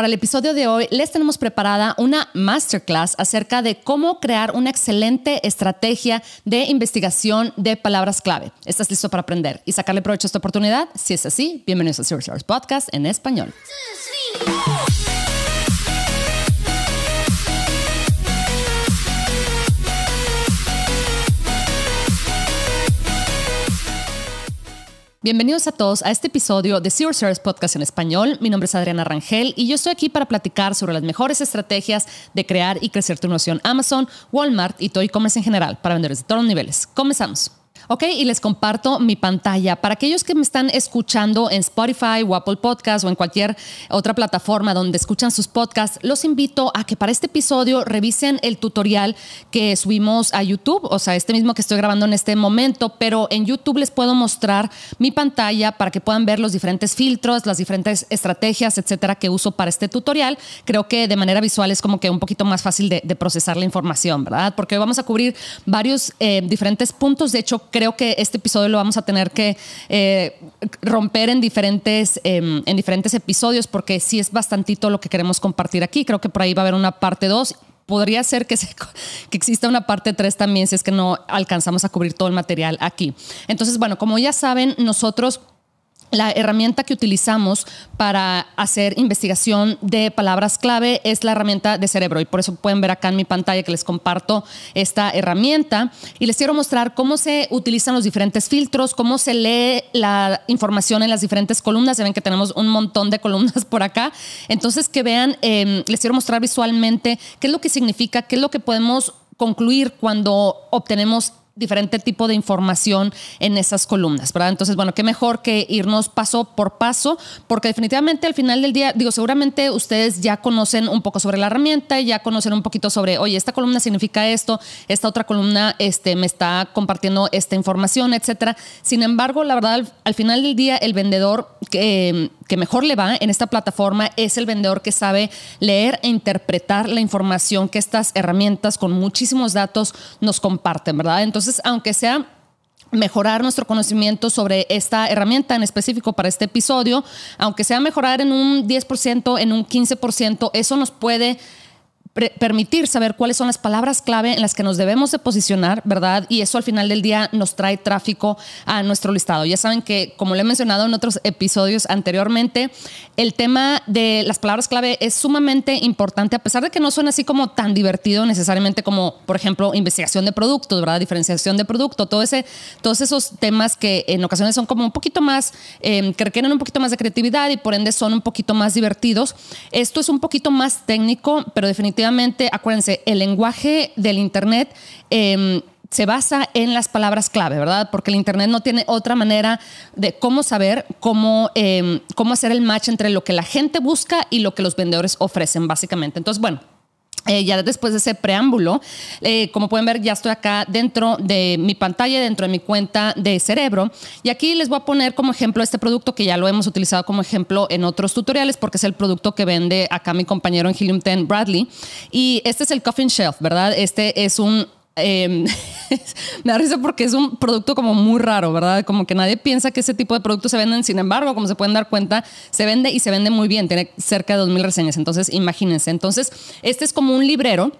Para el episodio de hoy les tenemos preparada una masterclass acerca de cómo crear una excelente estrategia de investigación de palabras clave. ¿Estás listo para aprender y sacarle provecho a esta oportunidad? Si es así, bienvenidos a Zero Podcast en español. Bienvenidos a todos a este episodio de Zero Service Podcast en español. Mi nombre es Adriana Rangel y yo estoy aquí para platicar sobre las mejores estrategias de crear y crecer tu noción Amazon, Walmart y todo e-commerce en general para vendedores de todos los niveles. Comenzamos. Ok, y les comparto mi pantalla. Para aquellos que me están escuchando en Spotify o Apple Podcast o en cualquier otra plataforma donde escuchan sus podcasts, los invito a que para este episodio revisen el tutorial que subimos a YouTube, o sea, este mismo que estoy grabando en este momento, pero en YouTube les puedo mostrar mi pantalla para que puedan ver los diferentes filtros, las diferentes estrategias, etcétera, que uso para este tutorial. Creo que de manera visual es como que un poquito más fácil de, procesar la información, ¿verdad? Porque hoy vamos a cubrir varios eh, diferentes puntos. De hecho, creo que este episodio lo vamos a tener que eh, romper en diferentes, em, en diferentes episodios porque sí es bastantito lo que queremos compartir aquí. Creo que por ahí va a haber una parte 2 podría ser que, que, exista una parte 3 también si es que no alcanzamos a cubrir todo el material aquí. Entonces, bueno, como ya saben, nosotros la herramienta que utilizamos para hacer investigación de palabras clave es la herramienta de cerebro y por eso pueden ver acá en mi pantalla que les comparto esta herramienta y les quiero mostrar cómo se utilizan los diferentes filtros, cómo se lee la información en las diferentes columnas. Se ven que tenemos un montón de columnas por acá. Entonces que vean, em, les quiero mostrar visualmente qué es lo que significa, qué es lo que podemos concluir cuando obtenemos diferente tipo de información en esas columnas, ¿verdad? Entonces, bueno, qué mejor que irnos paso por paso, porque definitivamente al final del día, digo, seguramente ustedes ya conocen un poco sobre la herramienta, ya conocen un poquito sobre, oye, esta columna significa esto, esta otra columna este, me está compartiendo esta información, etcétera. Sin embargo, la verdad, al, final del día, el vendedor que, que mejor le va en esta plataforma es el vendedor que sabe leer e interpretar la información que estas herramientas con muchísimos datos nos comparten, ¿verdad? Entonces, aunque sea mejorar nuestro conocimiento sobre esta herramienta en específico para este episodio, aunque sea mejorar en un 10%, en un 15%, eso nos puede permitir saber cuáles son las palabras clave en las que nos debemos de posicionar, ¿verdad? Y eso al final del día nos trae tráfico a nuestro listado. Ya saben que, como le he mencionado en otros episodios anteriormente, el tema de las palabras clave es sumamente importante, a pesar de que no suena así como tan divertido necesariamente como, por ejemplo, investigación de productos, ¿verdad? Diferenciación de producto, todo ese, todos esos temas que en ocasiones son como un poquito más, em, que requieren un poquito más de creatividad y por ende son un poquito más divertidos. Esto es un poquito más técnico, pero definitivamente acuérdense, el lenguaje del Internet em, se basa en las palabras clave, ¿verdad? Porque el Internet no tiene otra manera de cómo saber cómo, em, cómo hacer el match entre lo que la gente busca y lo que los vendedores ofrecen, básicamente. Entonces, bueno, eh, ya después de ese preámbulo, eh, como pueden ver, ya estoy acá dentro de mi pantalla, dentro de mi cuenta de cerebro. Y aquí les voy a poner como ejemplo este producto que ya lo hemos utilizado como ejemplo en otros tutoriales, porque es el producto que vende acá mi compañero en Helium 10, Bradley. Y este es el Coffin Shelf, ¿verdad? Este es un Em, me da risa porque es un producto como muy raro, ¿verdad? Como que nadie piensa que ese tipo de productos se venden, sin embargo, como se pueden dar cuenta, se vende y se vende muy bien, tiene cerca de 2.000 reseñas, entonces imagínense. Entonces, este es como un librero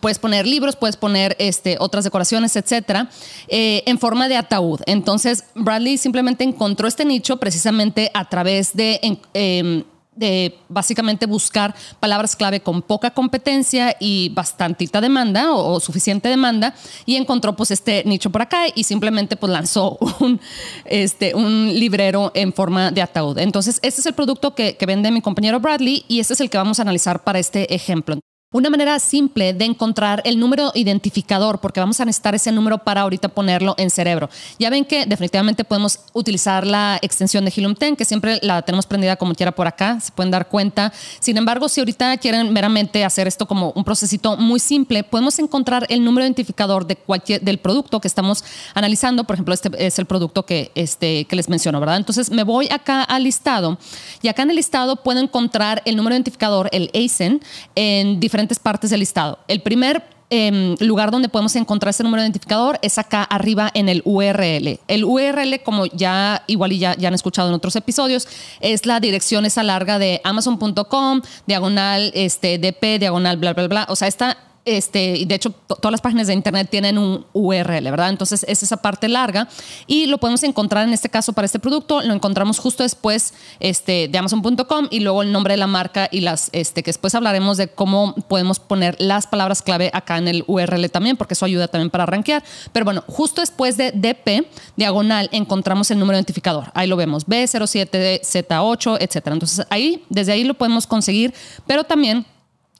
puedes poner libros, puedes poner este, otras decoraciones, etcétera, eh, en forma de ataúd. Entonces, Bradley simplemente encontró este nicho precisamente a través de em, de básicamente buscar palabras clave con poca competencia y bastantita demanda o, suficiente demanda y encontró pues este nicho por acá y simplemente pues lanzó un, este, un librero en forma de ataúd. Entonces, este es el producto que, que vende mi compañero Bradley y este es el que vamos a analizar para este ejemplo. Una manera simple de encontrar el número identificador, porque vamos a necesitar ese número para ahorita ponerlo en cerebro. Ya ven que definitivamente podemos utilizar la extensión de Helium 10, que siempre la tenemos prendida como quiera por acá, se pueden dar cuenta. Sin embargo, si ahorita quieren meramente hacer esto como un procesito muy simple, podemos encontrar el número identificador de cualquier, del producto que estamos analizando. Por ejemplo, este es el producto que, este, que les menciono, ¿verdad? Entonces me voy acá al listado y acá en el listado puedo encontrar el número identificador, el ASIN, en diferentes partes del listado. El primer em, lugar donde podemos encontrar ese número de identificador es acá arriba en el URL. El URL, como ya igual y ya, ya han escuchado en otros episodios, es la dirección esa larga de amazon.com, diagonal este, dp, diagonal bla, bla, bla. O sea, esta este, de hecho, todas las páginas de internet tienen un URL, ¿verdad? Entonces es esa parte larga y lo podemos encontrar en este caso para este producto, lo encontramos justo después este, de Amazon.com y luego el nombre de la marca y las, este, que después hablaremos de cómo podemos poner las palabras clave acá en el URL también, porque eso ayuda también para rankear. Pero bueno, justo después de DP, diagonal, encontramos el número identificador. Ahí lo vemos, B07, Z8, etcétera. Entonces ahí, desde ahí lo podemos conseguir, pero también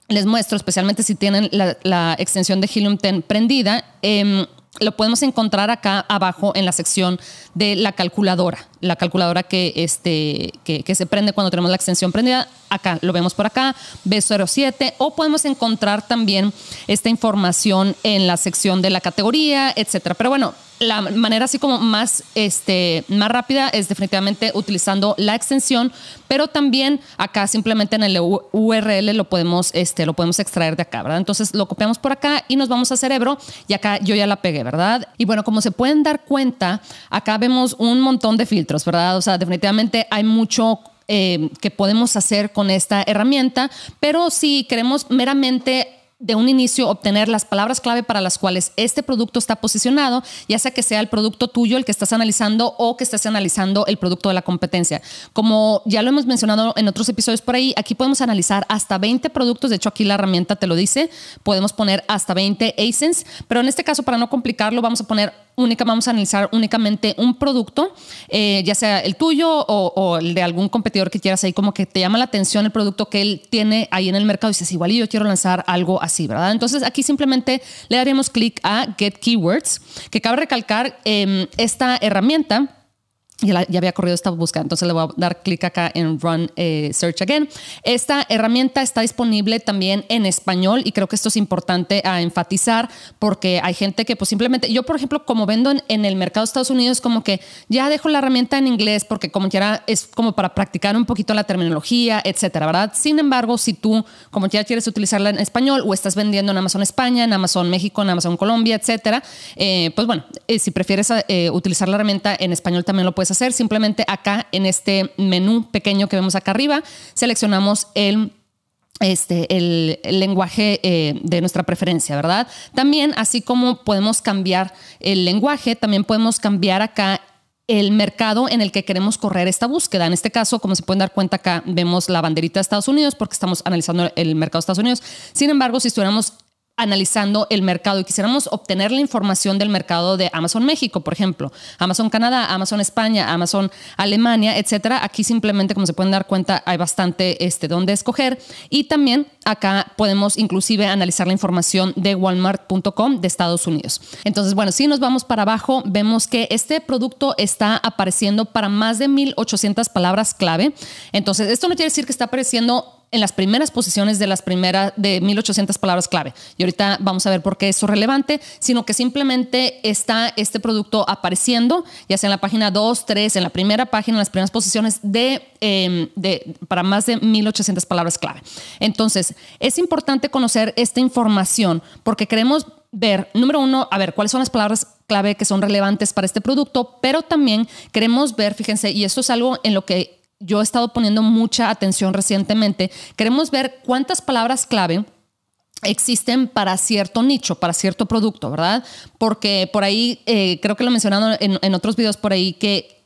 les muestro, especialmente si tienen la, extensión de Helium 10 prendida, em, lo podemos encontrar acá abajo en la sección de la calculadora. La calculadora que, este, que, se prende cuando tenemos la extensión prendida. Acá lo vemos por acá, B07. O podemos encontrar también esta información en la sección de la categoría, etcétera. Pero bueno, la manera así como más, este, más rápida es definitivamente utilizando la extensión, pero también acá simplemente en el URL lo podemos, este, lo podemos extraer de acá, ¿verdad? Entonces lo copiamos por acá y nos vamos a cerebro y acá yo ya la pegué, ¿verdad? Y bueno, como se pueden dar cuenta, acá vemos un montón de filtros, ¿verdad? O sea, definitivamente hay mucho eh, que podemos hacer con esta herramienta, pero si queremos meramente de un inicio obtener las palabras clave para las cuales este producto está posicionado, ya sea que sea el producto tuyo el que estás analizando o que estés analizando el producto de la competencia. Como ya lo hemos mencionado en otros episodios por ahí, aquí podemos analizar hasta 20 productos, de hecho aquí la herramienta te lo dice, podemos poner hasta 20 ASINs, pero en este caso para no complicarlo vamos a poner única, vamos a analizar únicamente un producto, eh, ya sea el tuyo o, el de algún competidor que quieras ahí, como que te llama la atención el producto que él tiene ahí en el mercado y dices, igual yo quiero lanzar algo así, ¿verdad? Entonces aquí simplemente le daríamos clic a Get Keywords, que cabe recalcar em, esta herramienta ya, había corrido esta búsqueda, entonces le voy a dar clic acá en Run eh, Search Again. Esta herramienta está disponible también en español y creo que esto es importante a enfatizar porque hay gente que pues simplemente, yo por ejemplo como vendo en, el mercado de Estados Unidos como que ya dejo la herramienta en inglés porque como quiera es como para practicar un poquito la terminología, etcétera, ¿verdad? Sin embargo, si tú como ya quieres utilizarla en español o estás vendiendo en Amazon España, en Amazon México, en Amazon Colombia, etcétera, eh, pues bueno, eh, si prefieres utilizar la herramienta en español también lo puedes hacer. Simplemente acá en este menú pequeño que vemos acá arriba, seleccionamos el este, el, lenguaje eh, de nuestra preferencia, ¿verdad? También, así como podemos cambiar el lenguaje, también podemos cambiar acá el mercado en el que queremos correr esta búsqueda. En este caso, como se pueden dar cuenta acá, vemos la banderita de Estados Unidos porque estamos analizando el mercado de Estados Unidos. Sin embargo, si estuviéramos analizando el mercado y quisiéramos obtener la información del mercado de Amazon México, por ejemplo, Amazon Canadá, Amazon España, Amazon Alemania, etcétera, aquí simplemente, como se pueden dar cuenta, hay bastante este, donde escoger. Y también acá podemos inclusive analizar la información de walmart.com de Estados Unidos. Entonces, bueno, si nos vamos para abajo, vemos que este producto está apareciendo para más de 1800 palabras clave. Entonces, esto no quiere decir que está apareciendo en las primeras posiciones de las primeras de 1800 palabras clave. Y ahorita vamos a ver por qué eso es relevante, sino que simplemente está este producto apareciendo, ya sea en la página 2, 3, en la primera página, en las primeras posiciones de, em, de para más de 1800 palabras clave. Entonces, es importante conocer esta información porque queremos ver, número uno, a ver cuáles son las palabras clave que son relevantes para este producto, pero también queremos ver, fíjense, y esto es algo en lo que yo he estado poniendo mucha atención recientemente, queremos ver cuántas palabras clave existen para cierto nicho, para cierto producto, ¿verdad? Porque por ahí, eh, creo que lo he mencionado en, otros videos por ahí, que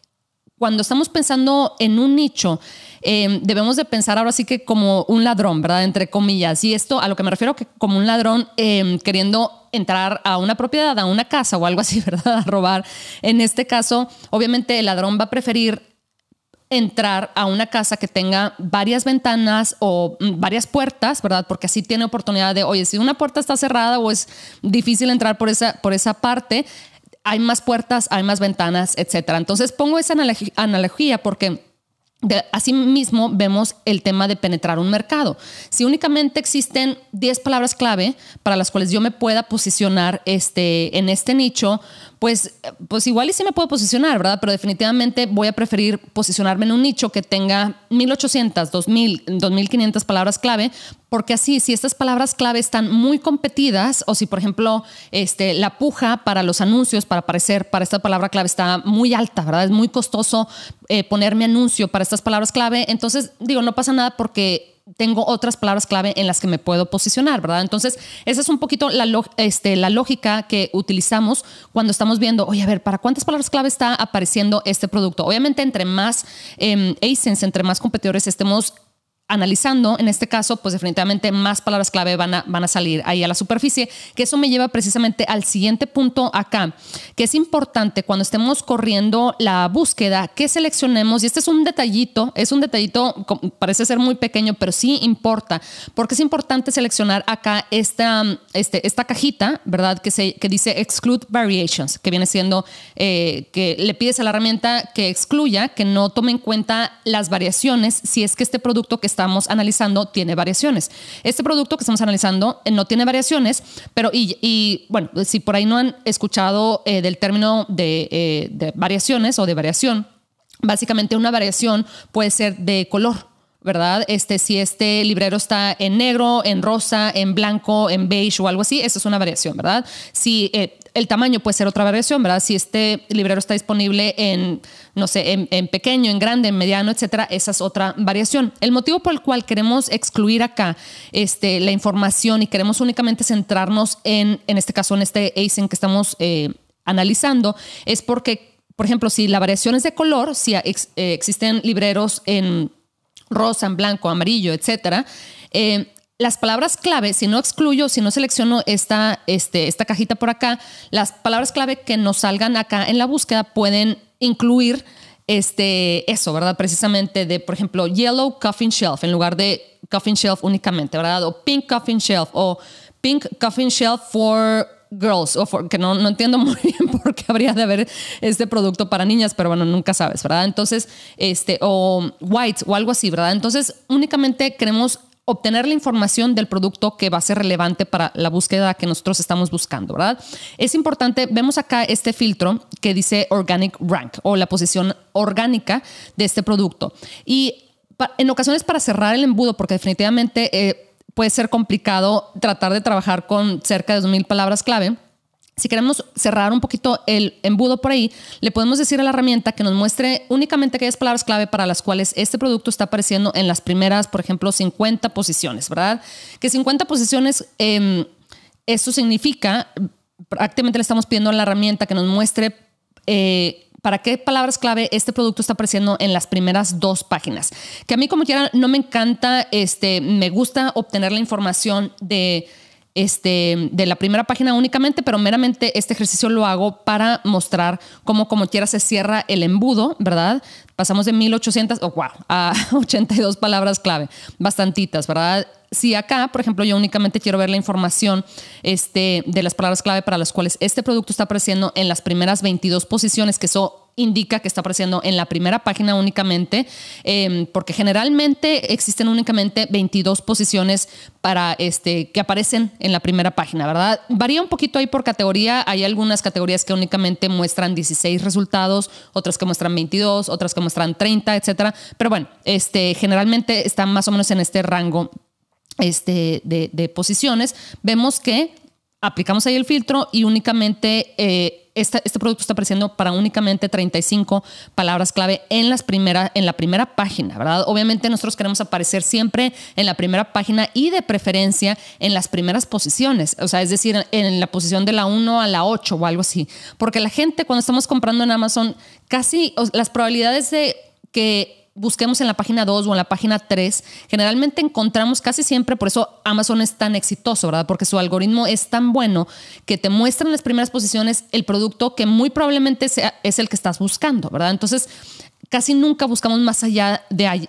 cuando estamos pensando en un nicho, eh, debemos de pensar ahora sí que como un ladrón, ¿verdad? Entre comillas. Y esto a lo que me refiero que como un ladrón eh, queriendo entrar a una propiedad, a una casa o algo así, ¿verdad? A robar. En este caso, obviamente el ladrón va a preferir entrar a una casa que tenga varias ventanas o mm, varias puertas, ¿verdad? Porque así tiene oportunidad de, oye, si una puerta está cerrada o es difícil entrar por esa, por esa parte, hay más puertas, hay más ventanas, etcétera. Entonces pongo esa analogía porque asimismo vemos el tema de penetrar un mercado. Si únicamente existen 10 palabras clave para las cuales yo me pueda posicionar este, en este nicho, pues, pues igual y sí me puedo posicionar, ¿verdad? Pero definitivamente voy a preferir posicionarme en un nicho que tenga 1800, 2000, 2500 palabras clave, porque así, si estas palabras clave están muy competidas o si, por ejemplo, este, la puja para los anuncios, para aparecer para esta palabra clave está muy alta, ¿verdad? Es muy costoso eh, ponerme anuncio para estas palabras clave, entonces digo, no pasa nada porque tengo otras palabras clave en las que me puedo posicionar, ¿verdad? Entonces, esa es un poquito la, este, la lógica que utilizamos cuando estamos viendo, oye, a ver, ¿para cuántas palabras clave está apareciendo este producto? Obviamente, entre más eh, entre más competidores estemos analizando, en este caso, pues definitivamente más palabras clave van a, van a salir ahí a la superficie, que eso me lleva precisamente al siguiente punto acá, que es importante cuando estemos corriendo la búsqueda, que seleccionemos, y este es un detallito, es un detallito, parece ser muy pequeño, pero sí importa, porque es importante seleccionar acá esta, este, esta cajita, ¿verdad? Que, se, que dice Exclude Variations, que viene siendo eh, que le pides a la herramienta que excluya, que no tome en cuenta las variaciones si es que este producto que estamos analizando tiene variaciones. Este producto que estamos analizando eh, no tiene variaciones, pero y, bueno, si por ahí no han escuchado eh, del término eh, de, variaciones o de variación, básicamente una variación puede ser de color. ¿Verdad? Este, si este librero está en negro, en rosa, en blanco, en beige o algo así, eso es una variación, ¿verdad? Si el tamaño puede ser otra variación, ¿verdad? Si este librero está disponible en, no sé, en, pequeño, en grande, en mediano, etcétera, esa es otra variación. El motivo por el cual queremos excluir acá este, la información y queremos únicamente centrarnos en, en este caso, en este ASIN que estamos eh, analizando, es porque, por ejemplo, si la variación es de color, si eh, existen libreros en rosa, en blanco, amarillo, etcétera, eh, las palabras clave, si no excluyo, si no selecciono esta, este, esta cajita por acá, las palabras clave que nos salgan acá en la búsqueda pueden incluir este, eso, ¿verdad? Precisamente de, por ejemplo, yellow coffin shelf en lugar de coffin shelf únicamente, ¿verdad? O pink coffin shelf o pink coffin shelf for girls, o for, que no, no entiendo muy bien por qué habría de haber este producto para niñas, pero bueno, nunca sabes, ¿verdad? Entonces, este, o white o algo así, ¿verdad? Entonces, únicamente queremos obtener la información del producto que va a ser relevante para la búsqueda que nosotros estamos buscando, ¿verdad? Es importante, vemos acá este filtro que dice Organic Rank o la posición orgánica de este producto. Y en ocasiones para cerrar el embudo, porque definitivamente eh, puede ser complicado tratar de trabajar con cerca de 2.000 palabras clave, si queremos cerrar un poquito el embudo por ahí, le podemos decir a la herramienta que nos muestre únicamente aquellas palabras clave para las cuales este producto está apareciendo en las primeras, por ejemplo, 50 posiciones, ¿verdad? Que 50 posiciones, eh, eso significa, prácticamente le estamos pidiendo a la herramienta que nos muestre eh, para qué palabras clave este producto está apareciendo en las primeras dos páginas. Que a mí como quiera no me encanta, este, me gusta obtener la información de este, de la primera página únicamente, pero meramente este ejercicio lo hago para mostrar cómo como quiera se cierra el embudo, ¿verdad? Pasamos de 1800, oh, wow, a 82 palabras clave, bastantitas, ¿verdad? Si acá, por ejemplo, yo únicamente quiero ver la información este, de las palabras clave para las cuales este producto está apareciendo en las primeras 22 posiciones, que eso indica que está apareciendo en la primera página únicamente, em, porque generalmente existen únicamente 22 posiciones para este, que aparecen en la primera página, ¿verdad? Varía un poquito ahí por categoría. Hay algunas categorías que únicamente muestran 16 resultados, otras que muestran 22, otras que muestran 30, etcétera. Pero bueno, este, generalmente están más o menos en este rango este, de, posiciones. Vemos que aplicamos ahí el filtro y únicamente eh, este, producto está apareciendo para únicamente 35 palabras clave en, las primera, en la primera página, ¿verdad? Obviamente nosotros queremos aparecer siempre en la primera página y de preferencia en las primeras posiciones, o sea, es decir, en la posición de la 1 a la 8 o algo así, porque la gente cuando estamos comprando en Amazon, casi las probabilidades de que busquemos en la página 2 o en la página 3, generalmente encontramos casi siempre, por eso Amazon es tan exitoso, ¿verdad? Porque su algoritmo es tan bueno que te muestra en las primeras posiciones el producto que muy probablemente sea, es el que estás buscando, ¿verdad? Entonces, casi nunca buscamos más allá de,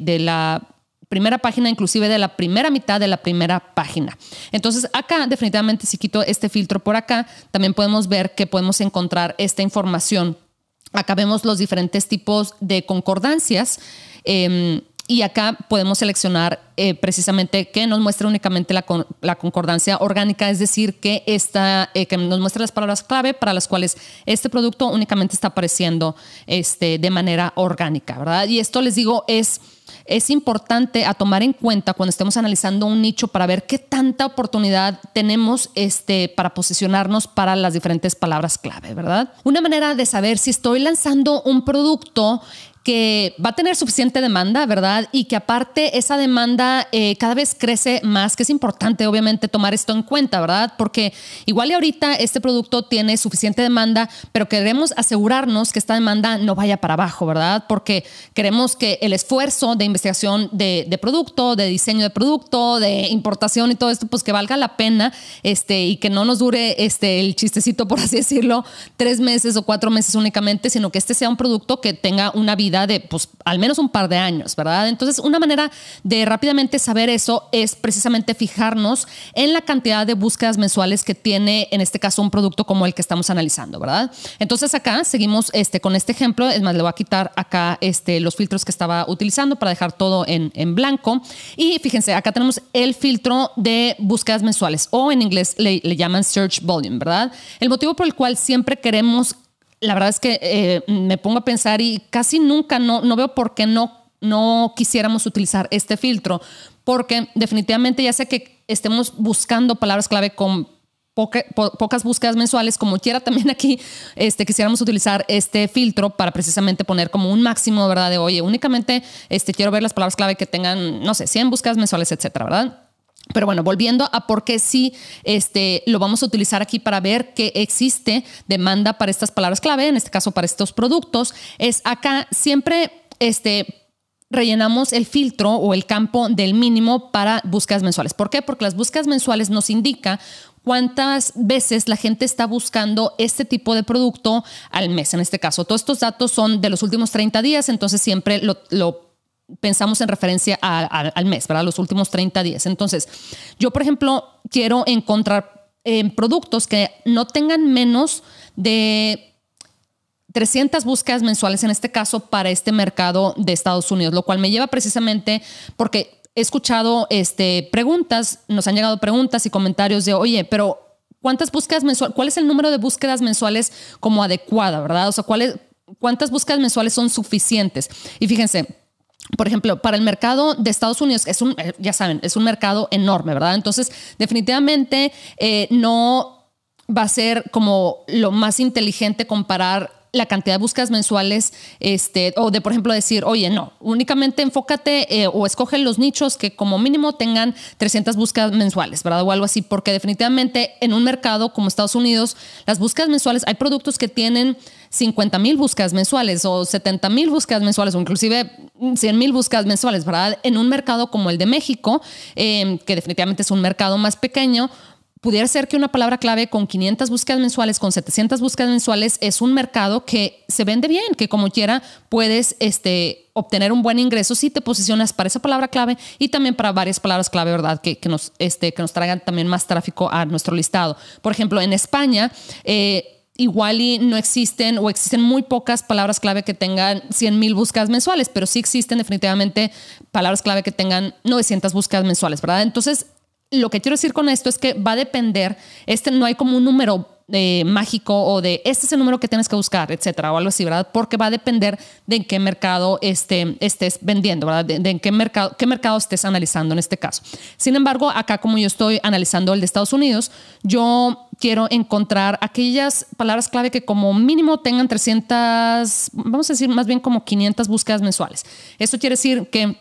de la primera página, inclusive de la primera mitad de la primera página. Entonces, acá definitivamente si quito este filtro por acá, también podemos ver que podemos encontrar esta información Acá vemos los diferentes tipos de concordancias. Em, y acá podemos seleccionar eh, precisamente que nos muestre únicamente la, la, concordancia orgánica, es decir, que, esta, eh, que nos muestre las palabras clave para las cuales este producto únicamente está apareciendo este, de manera orgánica, ¿verdad? Y esto les digo es es importante a tomar en cuenta cuando estemos analizando un nicho para ver qué tanta oportunidad tenemos este, para posicionarnos para las diferentes palabras clave, ¿verdad? Una manera de saber si estoy lanzando un producto que va a tener suficiente demanda, ¿verdad? Y que aparte esa demanda eh, cada vez crece más, que es importante obviamente tomar esto en cuenta, ¿verdad? Porque igual y ahorita este producto tiene suficiente demanda, pero queremos asegurarnos que esta demanda no vaya para abajo, ¿verdad? Porque queremos que el esfuerzo de investigación de, producto, de diseño de producto, de importación y todo esto, pues que valga la pena este, y que no nos dure este, el chistecito, por así decirlo, tres meses o cuatro meses únicamente, sino que este sea un producto que tenga una vida de pues, al menos un par de años, ¿verdad? Entonces, una manera de rápidamente saber eso es precisamente fijarnos en la cantidad de búsquedas mensuales que tiene, en este caso, un producto como el que estamos analizando, ¿verdad? Entonces, acá seguimos este, con este ejemplo. Es más, le voy a quitar acá este, los filtros que estaba utilizando para dejar todo en, en blanco. Y fíjense, acá tenemos el filtro de búsquedas mensuales o en inglés le, le llaman search volume, ¿verdad? El motivo por el cual siempre queremos la verdad es que eh, me pongo a pensar y casi nunca no, no veo por qué no, no quisiéramos utilizar este filtro, porque definitivamente ya sé que estemos buscando palabras clave con pocas búsquedas mensuales, como quiera también aquí este, quisiéramos utilizar este filtro para precisamente poner como un máximo, ¿verdad? De, oye, únicamente este, quiero ver las palabras clave que tengan, no sé, 100 búsquedas mensuales, etcétera, ¿verdad? Pero bueno, volviendo a por qué sí este, lo vamos a utilizar aquí para ver que existe demanda para estas palabras clave, en este caso para estos productos, es acá siempre este, rellenamos el filtro o el campo del mínimo para búsquedas mensuales. ¿Por qué? Porque las búsquedas mensuales nos indica cuántas veces la gente está buscando este tipo de producto al mes, en este caso. Todos estos datos son de los últimos 30 días, entonces siempre lo, lo pensamos en referencia al mes, ¿verdad? Los últimos 30 días. Entonces, yo, por ejemplo, quiero encontrar eh, productos que no tengan menos de 300 búsquedas mensuales en este caso para este mercado de Estados Unidos, lo cual me lleva precisamente porque he escuchado este, preguntas, nos han llegado preguntas y comentarios de, oye, pero ¿cuántas búsquedas mensuales, cuál es el número de búsquedas mensuales como adecuada, verdad? O sea, ¿cuántas búsquedas mensuales son suficientes? Y fíjense, por ejemplo, para el mercado de Estados Unidos, es un, eh, ya saben, es un mercado enorme, ¿verdad? Entonces, definitivamente eh, no va a ser como lo más inteligente comparar la cantidad de búsquedas mensuales, este, o de, por ejemplo, decir, oye, no, únicamente enfócate eh, o escoge los nichos que como mínimo tengan 300 búsquedas mensuales, ¿verdad? O algo así, porque definitivamente en un mercado como Estados Unidos, las búsquedas mensuales, hay productos que tienen 50 mil búsquedas mensuales o 70 mil búsquedas mensuales o inclusive 100 mil búsquedas mensuales, ¿verdad? En un mercado como el de México, eh, que definitivamente es un mercado más pequeño, pudiera ser que una palabra clave con 500 búsquedas mensuales, con 700 búsquedas mensuales, es un mercado que se vende bien, que como quiera puedes este, obtener un buen ingreso si te posicionas para esa palabra clave y también para varias palabras clave, ¿verdad? Que, nos, este, que nos traigan también más tráfico a nuestro listado. Por ejemplo, en España, eh, igual y no existen o existen muy pocas palabras clave que tengan 100 mil búsquedas mensuales, pero sí existen definitivamente palabras clave que tengan 900 búsquedas mensuales, ¿verdad? Entonces, lo que quiero decir con esto es que va a depender, este no hay como un número mágico o de este es el número que tienes que buscar, etcétera, o algo así, ¿verdad? Porque va a depender de en qué mercado este, estés vendiendo, ¿verdad? De, en qué mercado, qué mercado estés analizando en este caso. Sin embargo, acá como yo estoy analizando el de Estados Unidos, yo quiero encontrar aquellas palabras clave que como mínimo tengan 300, vamos a decir más bien como 500 búsquedas mensuales. Esto quiere decir que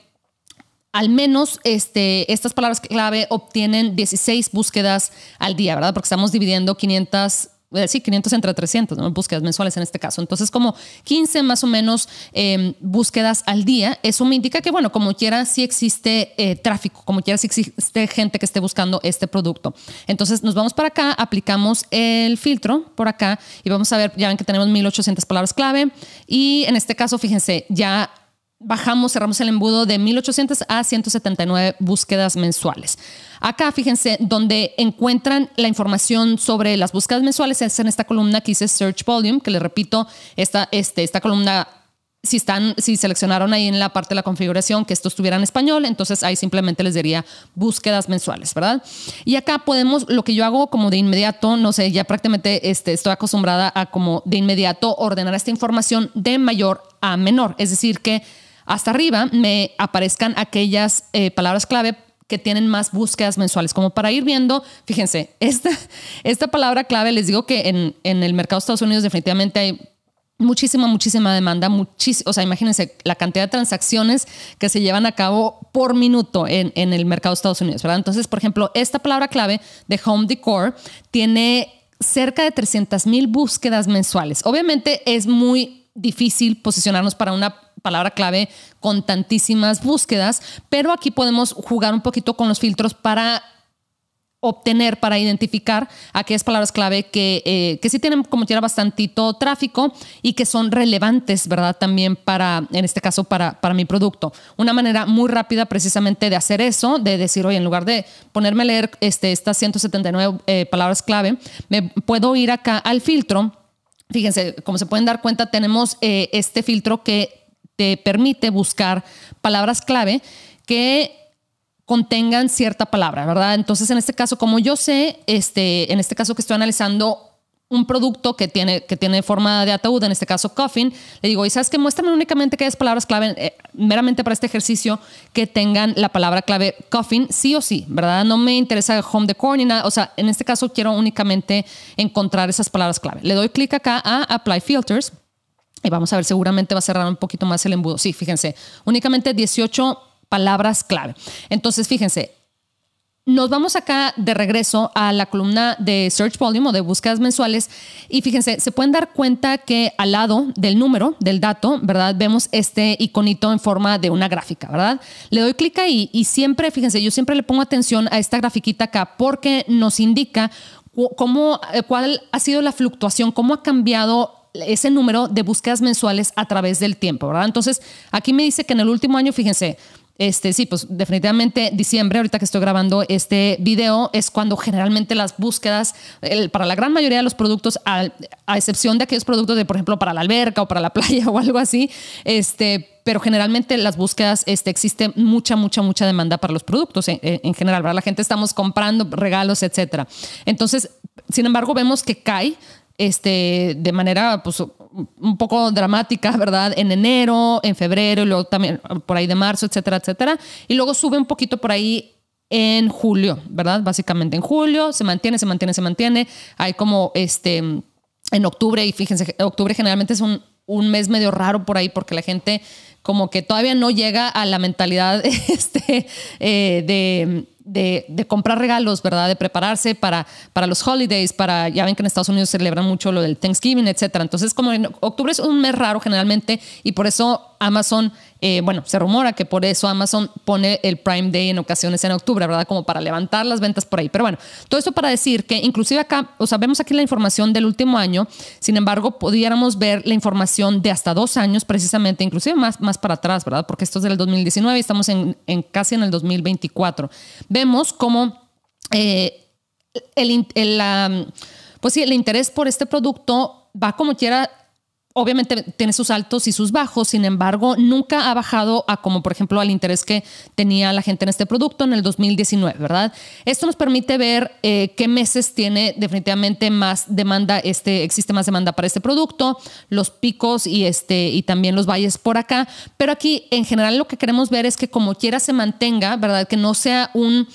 al menos este, estas palabras clave obtienen 16 búsquedas al día, ¿verdad? Porque estamos dividiendo 500 eh, sí, 500 entre 300, ¿no? búsquedas mensuales en este caso. Entonces, como 15 más o menos em, búsquedas al día, eso me indica que, bueno, como quiera, sí existe eh, tráfico, como quiera, sí existe gente que esté buscando este producto. Entonces, nos vamos para acá, aplicamos el filtro por acá y vamos a ver, ya ven que tenemos 1800 palabras clave y en este caso, fíjense, ya bajamos, cerramos el embudo de 1800 a 179 búsquedas mensuales. Acá, fíjense, donde encuentran la información sobre las búsquedas mensuales es en esta columna que dice Search Volume, que les repito, esta, este, esta columna si están, si seleccionaron ahí en la parte de la configuración que esto estuviera en español, entonces ahí simplemente les diría búsquedas mensuales, ¿verdad? Y acá podemos, lo que yo hago como de inmediato, no sé, ya prácticamente este, estoy acostumbrada a como de inmediato ordenar esta información de mayor a menor, es decir, que hasta arriba me aparezcan aquellas eh, palabras clave que tienen más búsquedas mensuales, como para ir viendo, fíjense, esta, esta palabra clave, les digo que en, en el mercado de Estados Unidos definitivamente hay muchísima, muchísima demanda, muchísimo, o sea, imagínense la cantidad de transacciones que se llevan a cabo por minuto en, en, el mercado de Estados Unidos, ¿verdad? Entonces, por ejemplo, esta palabra clave de home decor tiene cerca de 300 mil búsquedas mensuales. Obviamente es muy difícil posicionarnos para una palabra clave con tantísimas búsquedas, pero aquí podemos jugar un poquito con los filtros para obtener para identificar aquellas palabras clave que, eh, que sí tienen como tiene bastantito tráfico y que son relevantes, ¿verdad? También para, en este caso, para, para mi producto. Una manera muy rápida precisamente de hacer eso, de decir, oye, en lugar de ponerme a leer este, estas 179 eh, palabras clave, me puedo ir acá al filtro. Fíjense, como se pueden dar cuenta, tenemos eh, este filtro que te permite buscar palabras clave que contengan cierta palabra, ¿verdad? Entonces, en este caso, como yo sé, este, en este caso que estoy analizando un producto que tiene, que tiene forma de ataúd, en este caso coffin, le digo, y sabes que muéstrame únicamente que es palabras clave, eh, meramente para este ejercicio, que tengan la palabra clave coffin, sí o sí, ¿verdad? No me interesa home decor ni nada, o sea, en este caso quiero únicamente encontrar esas palabras clave. Le doy clic acá a Apply Filters y vamos a ver, seguramente va a cerrar un poquito más el embudo. Sí, fíjense, únicamente 18 palabras clave. Entonces, fíjense, nos vamos acá de regreso a la columna de Search Volume o de búsquedas mensuales y fíjense, se pueden dar cuenta que al lado del número, del dato, ¿verdad? Vemos este iconito en forma de una gráfica, ¿verdad? Le doy clic ahí y siempre, fíjense, yo siempre le pongo atención a esta grafiquita acá porque nos indica cómo, eh, cuál ha sido la fluctuación, cómo ha cambiado ese número de búsquedas mensuales a través del tiempo, ¿verdad? Entonces, aquí me dice que en el último año, fíjense, este, sí, pues definitivamente diciembre, ahorita que estoy grabando este video, es cuando generalmente las búsquedas, para la gran mayoría de los productos, a, excepción de aquellos productos de, por ejemplo, para la alberca o para la playa o algo así, este, pero generalmente las búsquedas, este, existe mucha, mucha, mucha demanda para los productos en, en general, ¿verdad? La gente estamos comprando regalos, etcétera. Entonces, sin embargo, vemos que cae este, de manera pues, un poco dramática, ¿verdad? En enero, en febrero, y luego también por ahí de marzo, etcétera, etcétera. Y luego sube un poquito por ahí en julio, ¿verdad? Básicamente en julio se mantiene, se mantiene, se mantiene. Hay como este en octubre, y fíjense, octubre generalmente es un, un mes medio raro por ahí porque la gente como que todavía no llega a la mentalidad este, eh, de de, comprar regalos, ¿verdad? De prepararse para, para los holidays, para, ya ven que en Estados Unidos celebran mucho lo del Thanksgiving, etcétera. Entonces, como en octubre es un mes raro generalmente y por eso Amazon, eh, bueno, se rumora que por eso Amazon pone el Prime Day en ocasiones en octubre, ¿verdad? Como para levantar las ventas por ahí. Pero bueno, todo eso para decir que inclusive acá, o sea, vemos aquí la información del último año, sin embargo, pudiéramos ver la información de hasta dos años precisamente, inclusive más, más para atrás, ¿verdad? Porque esto es del 2019 y estamos en, casi en el 2024. Vemos cómo eh, el, el, pues sí, el interés por este producto va como quiera obviamente tiene sus altos y sus bajos, sin embargo, nunca ha bajado a como, por ejemplo, al interés que tenía la gente en este producto en el 2019, ¿verdad? Esto nos permite ver eh, qué meses tiene definitivamente más demanda, este, existe más demanda para este producto, los picos y, este, y también los valles por acá, pero aquí en general lo que queremos ver es que como quiera se mantenga, ¿verdad? Que no sea un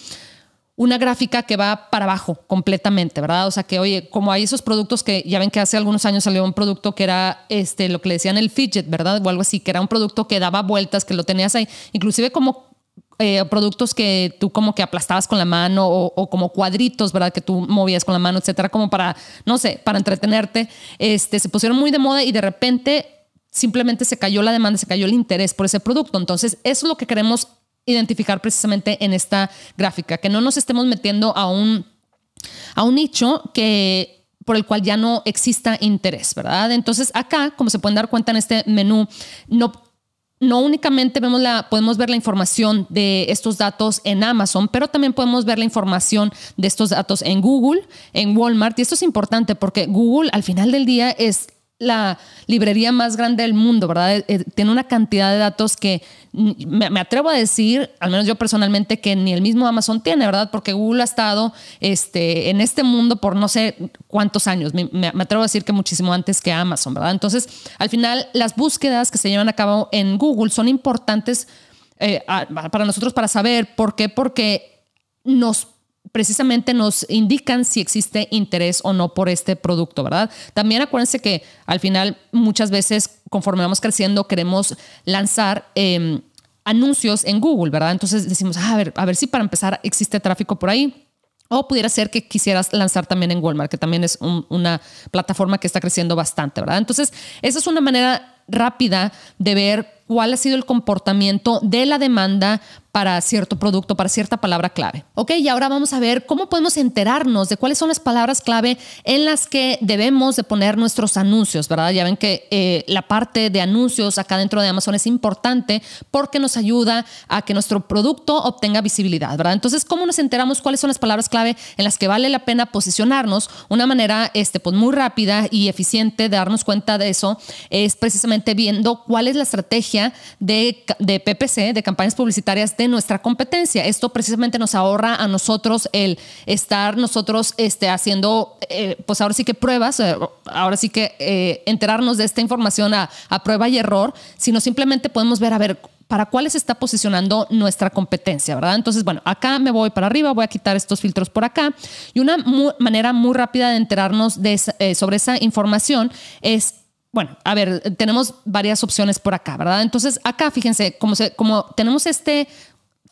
una gráfica que va para abajo completamente, ¿verdad? O sea que, oye, como hay esos productos que ya ven que hace algunos años salió un producto que era este, lo que le decían el fidget, ¿verdad? O algo así, que era un producto que daba vueltas, que lo tenías ahí, inclusive como eh, productos que tú como que aplastabas con la mano o, como cuadritos, ¿verdad? Que tú movías con la mano, etcétera, como para, no sé, para entretenerte, este, se pusieron muy de moda y de repente simplemente se cayó la demanda, se cayó el interés por ese producto. Entonces, eso es lo que queremos identificar precisamente en esta gráfica, que no nos estemos metiendo a un, a un nicho que por el cual ya no exista interés, ¿verdad? Entonces acá, como se pueden dar cuenta en este menú, no, no únicamente vemos la, podemos ver la información de estos datos en Amazon, pero también podemos ver la información de estos datos en Google, en Walmart. Y esto es importante porque Google al final del día es la librería más grande del mundo, ¿verdad? Eh, eh, tiene una cantidad de datos que me, atrevo a decir, al menos yo personalmente, que ni el mismo Amazon tiene, ¿verdad? Porque Google ha estado este, en este mundo por no sé cuántos años. Me, atrevo a decir que muchísimo antes que Amazon, ¿verdad? Entonces, al final, las búsquedas que se llevan a cabo en Google son importantes eh, para nosotros para saber por qué, porque nos precisamente nos indican si existe interés o no por este producto, ¿verdad? También acuérdense que al final muchas veces conforme vamos creciendo queremos lanzar em, anuncios en Google, ¿verdad? Entonces decimos, ah, a ver, a ver si para empezar existe tráfico por ahí. O pudiera ser que quisieras lanzar también en Walmart, que también es una plataforma que está creciendo bastante, ¿verdad? Entonces, esa es una manera rápida de ver cuál ha sido el comportamiento de la demanda para cierto producto, para cierta palabra clave. Ok, y ahora vamos a ver cómo podemos enterarnos de cuáles son las palabras clave en las que debemos de poner nuestros anuncios, ¿verdad? Ya ven que eh, la parte de anuncios acá dentro de Amazon es importante porque nos ayuda a que nuestro producto obtenga visibilidad, ¿verdad? Entonces, ¿cómo nos enteramos cuáles son las palabras clave en las que vale la pena posicionarnos? Una manera este, pues, muy rápida y eficiente de darnos cuenta de eso es precisamente viendo cuál es la estrategia de, de PPC, de campañas publicitarias de nuestra competencia. Esto precisamente nos ahorra a nosotros el estar nosotros este, haciendo, eh, pues ahora sí que pruebas, eh, ahora sí que eh, enterarnos de esta información a, a prueba y error, sino simplemente podemos ver, a ver, para cuáles está posicionando nuestra competencia, ¿verdad? Entonces, bueno, acá me voy para arriba, voy a quitar estos filtros por acá. Y una manera muy rápida de enterarnos de sobre esa información es bueno, a ver, tenemos varias opciones por acá, ¿verdad? Entonces, acá, fíjense, como, se, como tenemos este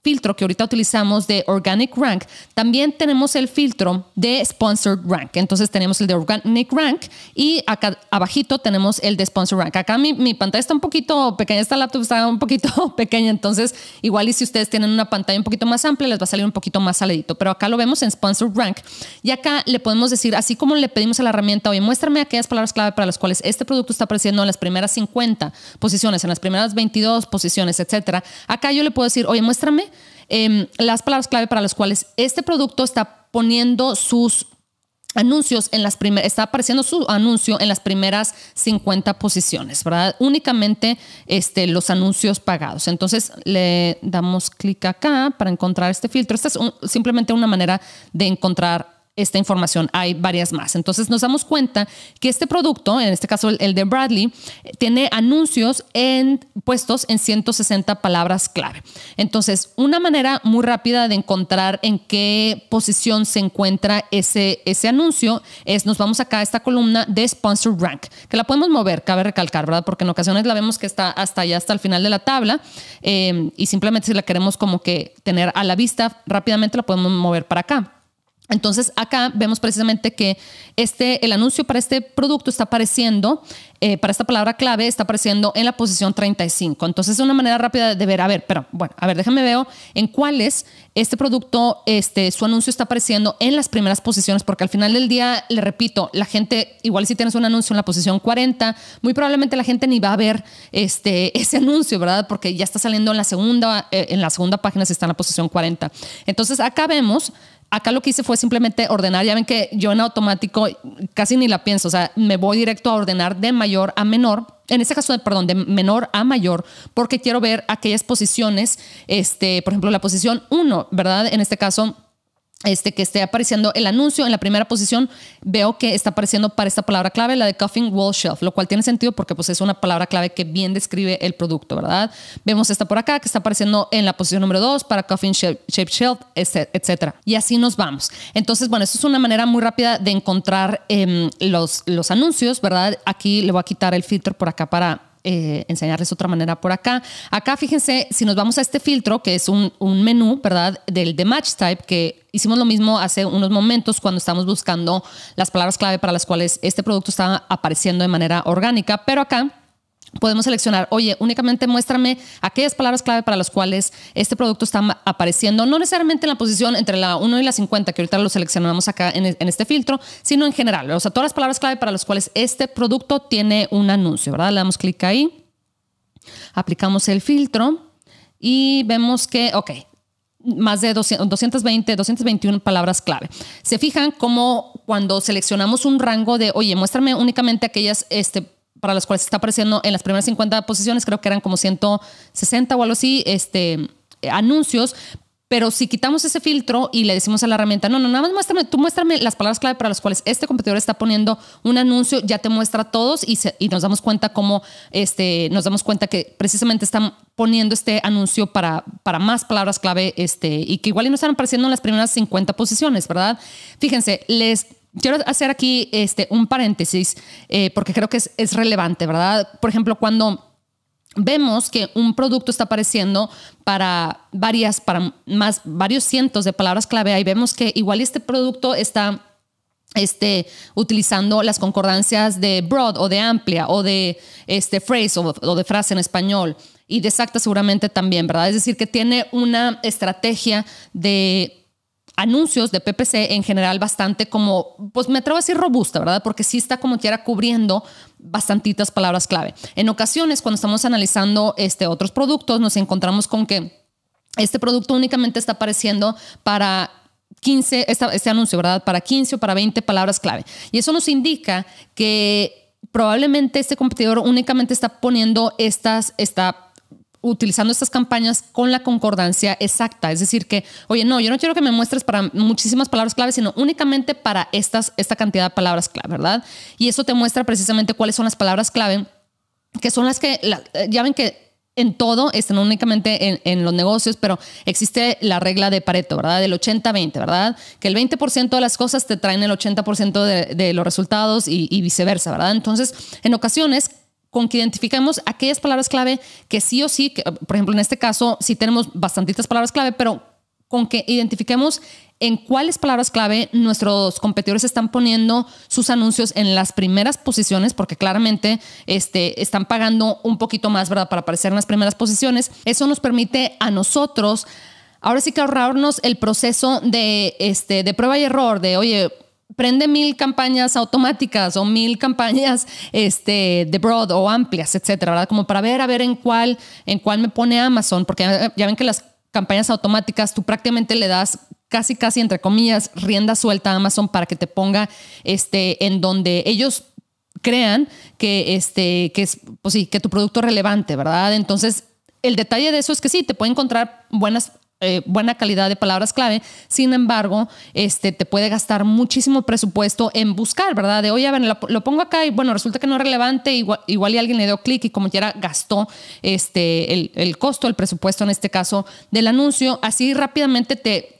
filtro que ahorita utilizamos de Organic Rank, también tenemos el filtro de Sponsored Rank. Entonces tenemos el de Organic Rank y acá abajito tenemos el de Sponsored Rank. Acá mi, mi pantalla está un poquito pequeña, esta laptop está un poquito pequeña, entonces igual y si ustedes tienen una pantalla un poquito más amplia les va a salir un poquito más saladito, pero acá lo vemos en Sponsored Rank y acá le podemos decir, así como le pedimos a la herramienta, oye, muéstrame aquellas palabras clave para las cuales este producto está apareciendo en las primeras 50 posiciones, en las primeras 22 posiciones, etcétera. Acá yo le puedo decir, oye, muéstrame Em, las palabras clave para las cuales este producto está poniendo sus anuncios en las primeras, está apareciendo su anuncio en las primeras 50 posiciones, ¿verdad? Únicamente este, los anuncios pagados. Entonces le damos clic acá para encontrar este filtro. Esta es simplemente una manera de encontrar esta información. Hay varias más. Entonces nos damos cuenta que este producto, en este caso el, de Bradley, tiene anuncios en, puestos en 160 palabras clave. Entonces, una manera muy rápida de encontrar en qué posición se encuentra ese, ese anuncio es, nos vamos acá a esta columna de Sponsor Rank, que la podemos mover, cabe recalcar, ¿verdad? Porque en ocasiones la vemos que está hasta allá, hasta el final de la tabla, eh, y simplemente si la queremos como que tener a la vista, rápidamente la podemos mover para acá. Entonces acá vemos precisamente que este, el anuncio para este producto está apareciendo, eh, para esta palabra clave está apareciendo en la posición 35. Entonces es una manera rápida de ver, a ver, pero bueno, a ver, déjame ver en cuáles este producto, este, su anuncio está apareciendo en las primeras posiciones, porque al final del día, le repito, la gente, igual si tienes un anuncio en la posición 40, muy probablemente la gente ni va a ver este, ese anuncio, ¿verdad? Porque ya está saliendo en la segunda, eh, en la segunda página si está en la posición 40. Entonces acá vemos Acá lo que hice fue simplemente ordenar. Ya ven que yo en automático casi ni la pienso. O sea, me voy directo a ordenar de mayor a menor. En este caso, perdón, de menor a mayor, porque quiero ver aquellas posiciones, este, por ejemplo, la posición 1, ¿verdad? En este caso, este, que esté apareciendo el anuncio en la primera posición, veo que está apareciendo para esta palabra clave, la de Coffin Wall Shelf, lo cual tiene sentido porque pues, es una palabra clave que bien describe el producto, ¿verdad? Vemos esta por acá que está apareciendo en la posición número 2 para Coffin Shape Shelf, etcétera. Y así nos vamos. Entonces, bueno, esto es una manera muy rápida de encontrar em, los, los anuncios, ¿verdad? Aquí le voy a quitar el filtro por acá para eh, enseñarles otra manera por acá. Acá, fíjense, si nos vamos a este filtro, que es un, menú, ¿verdad? Del de Match Type, que hicimos lo mismo hace unos momentos cuando estamos buscando las palabras clave para las cuales este producto está apareciendo de manera orgánica, pero acá podemos seleccionar, oye, únicamente muéstrame aquellas palabras clave para las cuales este producto está apareciendo, no necesariamente en la posición entre la 1 y la 50, que ahorita lo seleccionamos acá en, este filtro, sino en general, o sea, todas las palabras clave para las cuales este producto tiene un anuncio, ¿verdad? Le damos clic ahí, aplicamos el filtro y vemos que, ok, más de 220, 221 palabras clave. Se fijan como cuando seleccionamos un rango de, oye, muéstrame únicamente aquellas este, para las cuales está apareciendo en las primeras 50 posiciones, creo que eran como 160 o algo así, este, anuncios, pero si quitamos ese filtro y le decimos a la herramienta, no, no, nada más muéstrame, tú muéstrame las palabras clave para las cuales este competidor está poniendo un anuncio, ya te muestra todos y, y nos damos cuenta cómo, este, nos damos cuenta que precisamente están poniendo este anuncio para, para más palabras clave este, y que igual no están apareciendo en las primeras 50 posiciones, ¿verdad? Fíjense, les quiero hacer aquí este, un paréntesis eh, porque creo que es, relevante, ¿verdad? Por ejemplo, cuando vemos que un producto está apareciendo para varias, para más, varios cientos de palabras clave y vemos que igual este producto está este, utilizando las concordancias de broad o de amplia o de este, phrase o, o de frase en español y de exacta seguramente también, ¿verdad? Es decir, que tiene una estrategia de anuncios de PPC en general bastante como, pues me atrevo a decir robusta, ¿verdad? Porque sí está como quiera cubriendo bastantitas palabras clave. En ocasiones, cuando estamos analizando este, otros productos, nos encontramos con que este producto únicamente está apareciendo para 15, este anuncio, ¿verdad? Para 15 o para 20 palabras clave. Y eso nos indica que probablemente este competidor únicamente está poniendo estas, esta utilizando estas campañas con la concordancia exacta. Es decir, que, oye, no, yo no quiero que me muestres para muchísimas palabras clave, sino únicamente para estas, esta cantidad de palabras clave, ¿verdad? Y eso te muestra precisamente cuáles son las palabras clave, que son las que, ya ven que en todo, este, no únicamente en, los negocios, pero existe la regla de Pareto, ¿verdad? Del 80-20, ¿verdad? Que el 20% de las cosas te traen el 80% de, de, los resultados y, y viceversa, ¿verdad? Entonces, en ocasiones con que identifiquemos aquellas palabras clave que sí o sí, por ejemplo, en este caso, sí tenemos bastantitas palabras clave, pero con que identifiquemos en cuáles palabras clave nuestros competidores están poniendo sus anuncios en las primeras posiciones, porque claramente este, están pagando un poquito más, ¿verdad?, para aparecer en las primeras posiciones. Eso nos permite a nosotros, ahora sí que ahorrarnos el proceso de, este, de prueba y error, de, oye, prende mil campañas automáticas o mil campañas este, de broad o amplias, etcétera, ¿verdad? Como para ver, a ver en cuál, en cuál me pone Amazon, porque ya ven que las campañas automáticas tú prácticamente le das casi, casi, entre comillas, rienda suelta a Amazon para que te ponga este, en donde ellos crean que, este, que es, pues sí, que tu producto es relevante, ¿verdad? Entonces, el detalle de eso es que sí, te puede encontrar buenas eh, buena calidad de palabras clave. Sin embargo, este, te puede gastar muchísimo presupuesto en buscar, ¿verdad? De, oye, a ver, lo, pongo acá y bueno, resulta que no es relevante, igual, igual y alguien le dio clic y como quiera gastó este, el, el costo, el presupuesto en este caso del anuncio. Así rápidamente te,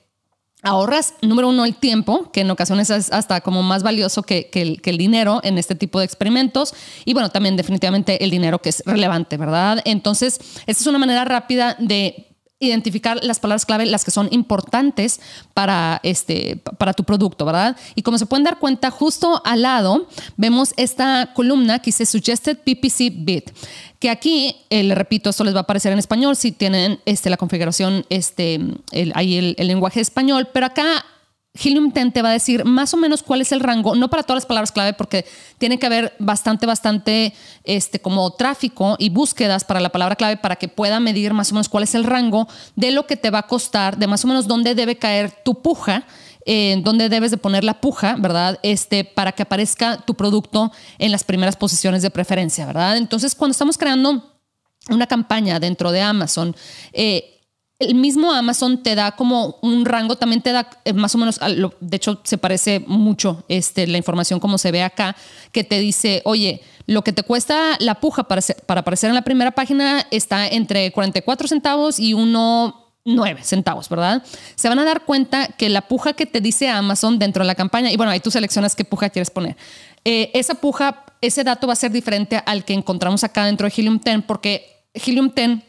ahorras, número uno, el tiempo, que en ocasiones es hasta como más valioso que, el, que, el, dinero en este tipo de experimentos. Y bueno, también definitivamente el dinero que es relevante, ¿verdad? Entonces, esta es una manera rápida de identificar las palabras clave, las que son importantes para, este, para tu producto, ¿verdad? Y como se pueden dar cuenta, justo al lado vemos esta columna que dice Suggested PPC Bit, que aquí, eh, le repito, esto les va a aparecer en español si tienen este, la configuración, este, ahí el, el lenguaje español, pero acá Helium 10 te va a decir más o menos cuál es el rango, no para todas las palabras clave, porque tiene que haber bastante, bastante este, como tráfico y búsquedas para la palabra clave para que pueda medir más o menos cuál es el rango de lo que te va a costar, de más o menos dónde debe caer tu puja, eh, dónde debes de poner la puja, ¿verdad? Este, para que aparezca tu producto en las primeras posiciones de preferencia, ¿verdad? Entonces, cuando estamos creando una campaña dentro de Amazon, eh, el mismo Amazon te da como un rango, también te da eh, más o menos, de hecho se parece mucho este, la información como se ve acá, que te dice, oye, lo que te cuesta la puja para, aparecer en la primera página está entre 44 centavos y 1,9 centavos, ¿verdad? Se van a dar cuenta que la puja que te dice Amazon dentro de la campaña, y bueno, ahí tú seleccionas qué puja quieres poner. Eh, esa puja, ese dato va a ser diferente al que encontramos acá dentro de Helium 10, porque Helium 10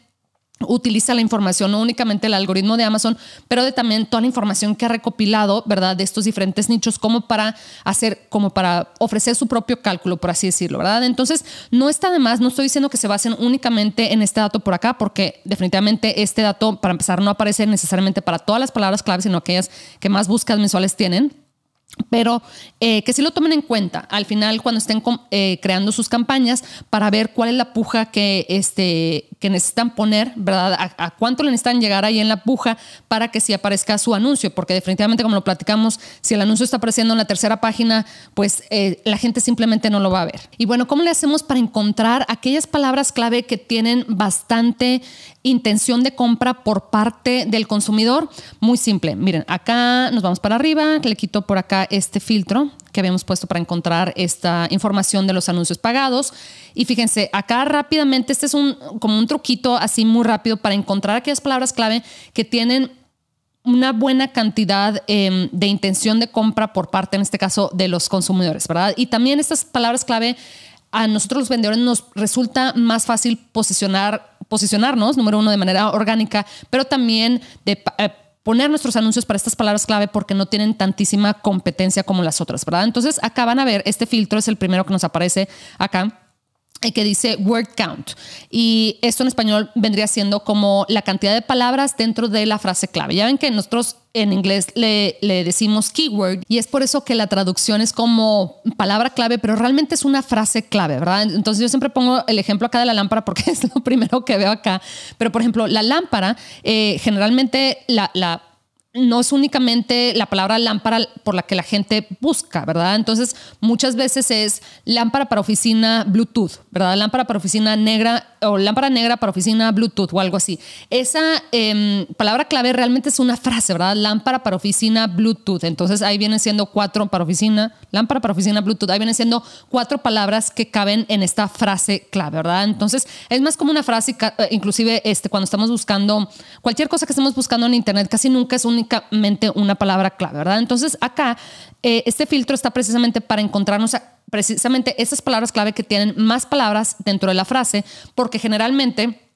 utiliza la información, no únicamente el algoritmo de Amazon, pero de también toda la información que ha recopilado, ¿verdad? De estos diferentes nichos como para hacer, como para ofrecer su propio cálculo, por así decirlo, ¿verdad? Entonces, no está de más, no estoy diciendo que se basen únicamente en este dato por acá, porque definitivamente este dato, para empezar, no aparece necesariamente para todas las palabras claves, sino aquellas que más búsquedas mensuales tienen. Pero eh, que sí lo tomen en cuenta al final cuando estén eh, creando sus campañas para ver cuál es la puja que, este, que necesitan poner, ¿verdad? A, cuánto le necesitan llegar ahí en la puja para que sí aparezca su anuncio, porque definitivamente como lo platicamos, si el anuncio está apareciendo en la tercera página, pues eh, la gente simplemente no lo va a ver. Y bueno, ¿cómo le hacemos para encontrar aquellas palabras clave que tienen bastante intención de compra por parte del consumidor? Muy simple. Miren, acá nos vamos para arriba, le quito por acá este filtro que habíamos puesto para encontrar esta información de los anuncios pagados. Y fíjense, acá rápidamente, este es un, como un truquito así muy rápido para encontrar aquellas palabras clave que tienen una buena cantidad em, de intención de compra por parte, en este caso, de los consumidores, ¿verdad? Y también estas palabras clave a nosotros los vendedores nos resulta más fácil posicionar, posicionarnos, número uno, de manera orgánica, pero también de eh, poner nuestros anuncios para estas palabras clave porque no tienen tantísima competencia como las otras, ¿verdad? Entonces acá van a ver, este filtro es el primero que nos aparece acá que dice word count. Y esto en español vendría siendo como la cantidad de palabras dentro de la frase clave. Ya ven que nosotros en inglés le, decimos keyword y es por eso que la traducción es como palabra clave, pero realmente es una frase clave, ¿verdad? Entonces yo siempre pongo el ejemplo acá de la lámpara porque es lo primero que veo acá. Pero por ejemplo, la lámpara, eh, generalmente la no es únicamente la palabra lámpara por la que la gente busca, ¿verdad? Entonces, muchas veces es lámpara para oficina Bluetooth, ¿verdad? Lámpara para oficina negra o lámpara negra para oficina Bluetooth o algo así. Esa em, palabra clave realmente es una frase, ¿verdad? Lámpara para oficina Bluetooth. Entonces, ahí vienen siendo cuatro para oficina, lámpara para oficina Bluetooth. Ahí vienen siendo cuatro palabras que caben en esta frase clave, ¿verdad? Entonces, es más como una frase, eh, inclusive este, cuando estamos buscando cualquier cosa que estemos buscando en Internet, casi nunca es un únicamente una palabra clave, ¿verdad? Entonces acá eh, este filtro está precisamente para encontrarnos precisamente esas palabras clave que tienen más palabras dentro de la frase, porque generalmente...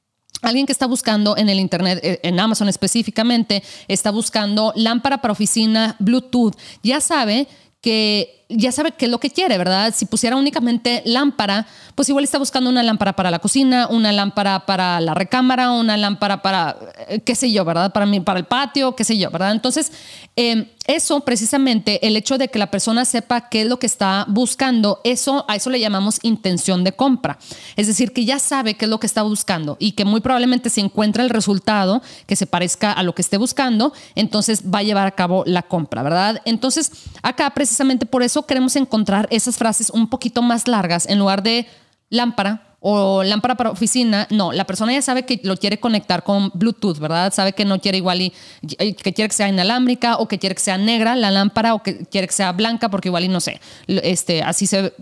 Alguien que está buscando en el Internet, eh, en Amazon específicamente, está buscando lámpara para oficina Bluetooth, ya sabe que ya sabe qué es lo que quiere, ¿verdad? Si pusiera únicamente lámpara, pues igual está buscando una lámpara para la cocina, una lámpara para la recámara, una lámpara para, eh, qué sé yo, ¿verdad? Para, mí, para el patio, qué sé yo, ¿verdad? Entonces, em, eso precisamente, el hecho de que la persona sepa qué es lo que está buscando, eso, a eso le llamamos intención de compra. Es decir, que ya sabe qué es lo que está buscando y que muy probablemente si encuentra el resultado que se parezca a lo que esté buscando, entonces va a llevar a cabo la compra, ¿verdad? Entonces, acá precisamente por eso queremos encontrar esas frases un poquito más largas en lugar de lámpara o lámpara para oficina. No, la persona ya sabe que lo quiere conectar con Bluetooth, ¿verdad? Sabe que no quiere igual y que quiere que sea inalámbrica o que quiere que sea negra la lámpara o que quiere que sea blanca porque igual y no sé, este, así, se,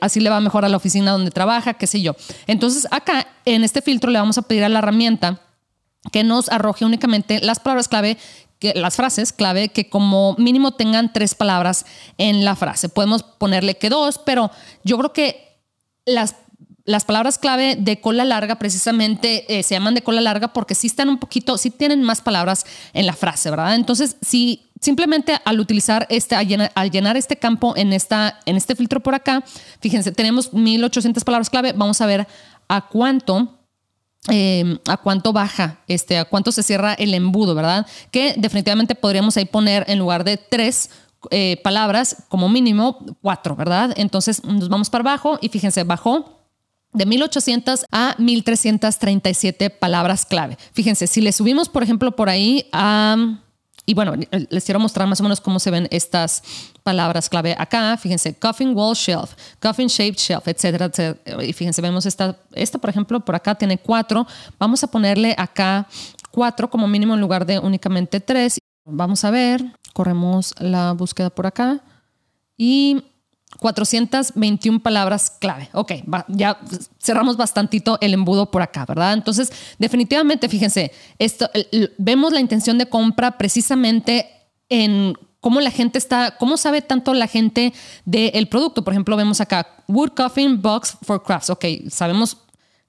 así le va mejor a la oficina donde trabaja, qué sé yo. Entonces acá en este filtro le vamos a pedir a la herramienta que nos arroje únicamente las palabras clave que las frases clave que como mínimo tengan tres palabras en la frase. Podemos ponerle que dos, pero yo creo que las, las palabras clave de cola larga precisamente eh, se llaman de cola larga porque sí están un poquito, sí tienen más palabras en la frase, ¿verdad? Entonces, si simplemente al utilizar este, al llenar, este campo en, esta, en este filtro por acá, fíjense, tenemos 1800 palabras clave, vamos a ver a cuánto Em, a cuánto baja, este, a cuánto se cierra el embudo, ¿verdad? Que definitivamente podríamos ahí poner en lugar de tres eh, palabras, como mínimo cuatro, ¿verdad? Entonces nos vamos para abajo y fíjense, bajó de 1800 a 1337 palabras clave. Fíjense, si le subimos, por ejemplo, por ahí a... Y bueno, les quiero mostrar más o menos cómo se ven estas palabras clave acá. Fíjense, coffin wall shelf, coffin shaped shelf, etcétera, etcétera. Y fíjense, vemos esta, esta, por ejemplo, por acá tiene cuatro. Vamos a ponerle acá cuatro como mínimo en lugar de únicamente tres. Vamos a ver, corremos la búsqueda por acá. Y 421 palabras clave. Ok, ya cerramos bastantito el embudo por acá, ¿verdad? Entonces, definitivamente, fíjense, esto, vemos la intención de compra precisamente en cómo la gente está, cómo sabe tanto la gente del producto. Por ejemplo, vemos acá, Wood Coffin Box for Crafts. Ok, sabemos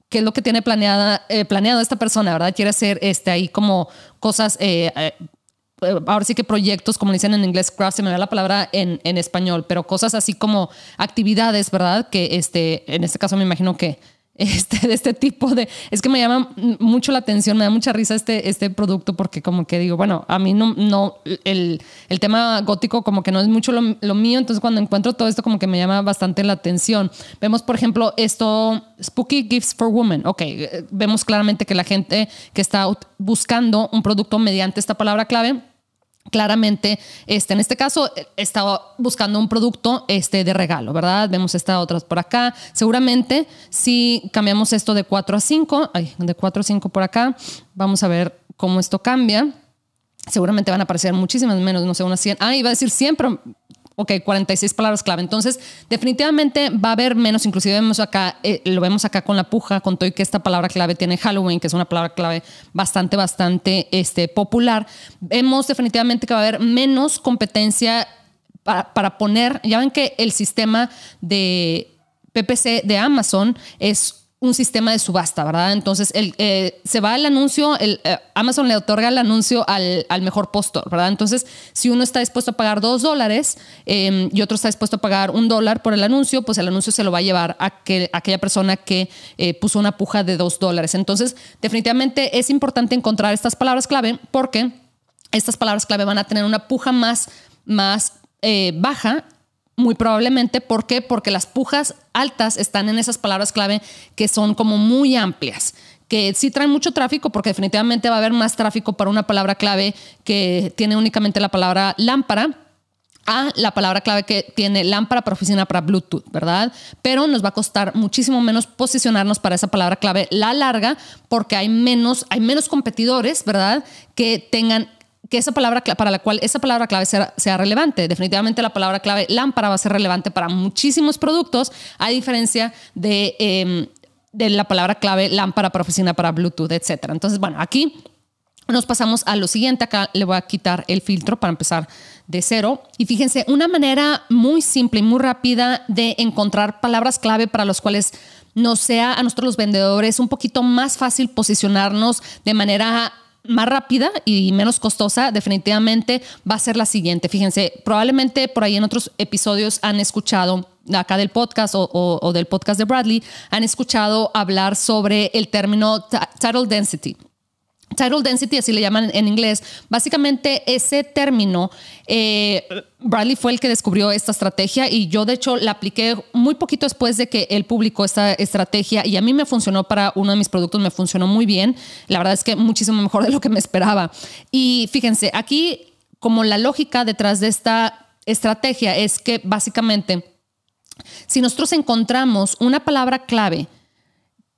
qué es lo que tiene planeada, eh, planeado esta persona, ¿verdad? Quiere hacer este, ahí como cosas eh, eh, ahora sí que proyectos, como dicen en inglés, craft, se me da la palabra en, español, pero cosas así como actividades, ¿verdad? Que este, en este caso me imagino que este, de este tipo de... Es que me llama mucho la atención, me da mucha risa este, este producto porque como que digo, bueno, a mí no, no el, el tema gótico como que no es mucho lo, lo, mío, entonces cuando encuentro todo esto como que me llama bastante la atención. Vemos, por ejemplo, esto, Spooky Gifts for Women. Ok, vemos claramente que la gente que está buscando un producto mediante esta palabra clave claramente, este, en este caso, estaba buscando un producto este, de regalo, ¿verdad? Vemos esta otra por acá. Seguramente, si cambiamos esto de 4 a 5, ay, de 4 a 5 por acá, vamos a ver cómo esto cambia. Seguramente van a aparecer muchísimas menos, no sé, unas 100. Ah, iba a decir 100, pero ok, 46 palabras clave. Entonces, definitivamente va a haber menos, inclusive vemos acá, eh, lo vemos acá con la puja, con todo y que esta palabra clave tiene Halloween, que es una palabra clave bastante, bastante este, popular. Vemos definitivamente que va a haber menos competencia para, para poner, ya ven que el sistema de PPC de Amazon es un sistema de subasta, ¿verdad? Entonces el, eh, se va el anuncio, el, eh, Amazon le otorga el anuncio al, mejor postor, ¿verdad? Entonces, si uno está dispuesto a pagar dos dólares em, y otro está dispuesto a pagar un dólar por el anuncio, pues el anuncio se lo va a llevar a, que, aquella persona que eh, puso una puja de dos dólares. Entonces, definitivamente es importante encontrar estas palabras clave porque estas palabras clave van a tener una puja más, más baja muy probablemente, ¿por qué? Porque las pujas altas están en esas palabras clave que son como muy amplias que sí traen mucho tráfico porque definitivamente va a haber más tráfico para una palabra clave que tiene únicamente la palabra lámpara a la palabra clave que tiene lámpara para oficina para Bluetooth, ¿verdad? Pero nos va a costar muchísimo menos posicionarnos para esa palabra clave la larga porque hay menos, hay menos competidores, ¿verdad? Que tengan que esa palabra para la cual esa palabra clave sea, relevante. Definitivamente la palabra clave lámpara va a ser relevante para muchísimos productos, a diferencia de, em, de la palabra clave lámpara para oficina, para Bluetooth, etc. Entonces, bueno, aquí nos pasamos a lo siguiente. Acá le voy a quitar el filtro para empezar de cero. Y fíjense, una manera muy simple y muy rápida de encontrar palabras clave para los cuales nos sea a nosotros los vendedores un poquito más fácil posicionarnos de manera más rápida y menos costosa definitivamente va a ser la siguiente. Fíjense, probablemente por ahí en otros episodios han escuchado acá del podcast o, del podcast de Bradley, han escuchado hablar sobre el término title density. Title density, así le llaman en inglés. Básicamente ese término, eh, Bradley fue el que descubrió esta estrategia y yo de hecho la apliqué muy poquito después de que él publicó esta estrategia y a mí me funcionó para uno de mis productos, me funcionó muy bien. La verdad es que muchísimo mejor de lo que me esperaba. Y fíjense, aquí como la lógica detrás de esta estrategia es que básicamente si nosotros encontramos una palabra clave,